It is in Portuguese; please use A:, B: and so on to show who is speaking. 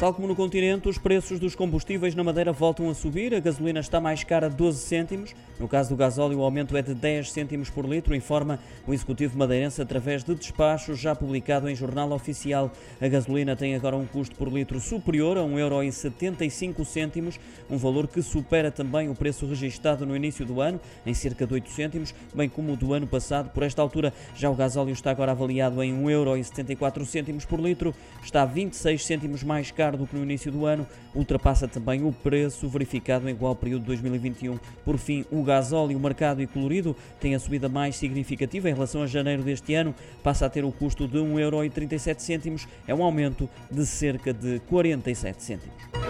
A: Tal como no continente, os preços dos combustíveis na Madeira voltam a subir. A gasolina está mais cara 12 cêntimos. No caso do gasóleo, o aumento é de 10 cêntimos por litro, informa o Executivo madeirense através de despacho já publicado em jornal oficial. A gasolina tem agora um custo por litro superior a 1,75€, um valor que supera também o preço registado no início do ano, em cerca de 8 cêntimos, bem como o do ano passado. Por esta altura, já o gasóleo está agora avaliado em 1,74€ por litro, está 26 cêntimos mais caro do que no início do ano, ultrapassa também o preço verificado em igual período de 2021. Por fim, o gasóleo marcado e colorido tem a subida mais significativa em relação a janeiro deste ano, passa a ter o custo de 1,37€, é um aumento de cerca de 47 cêntimos.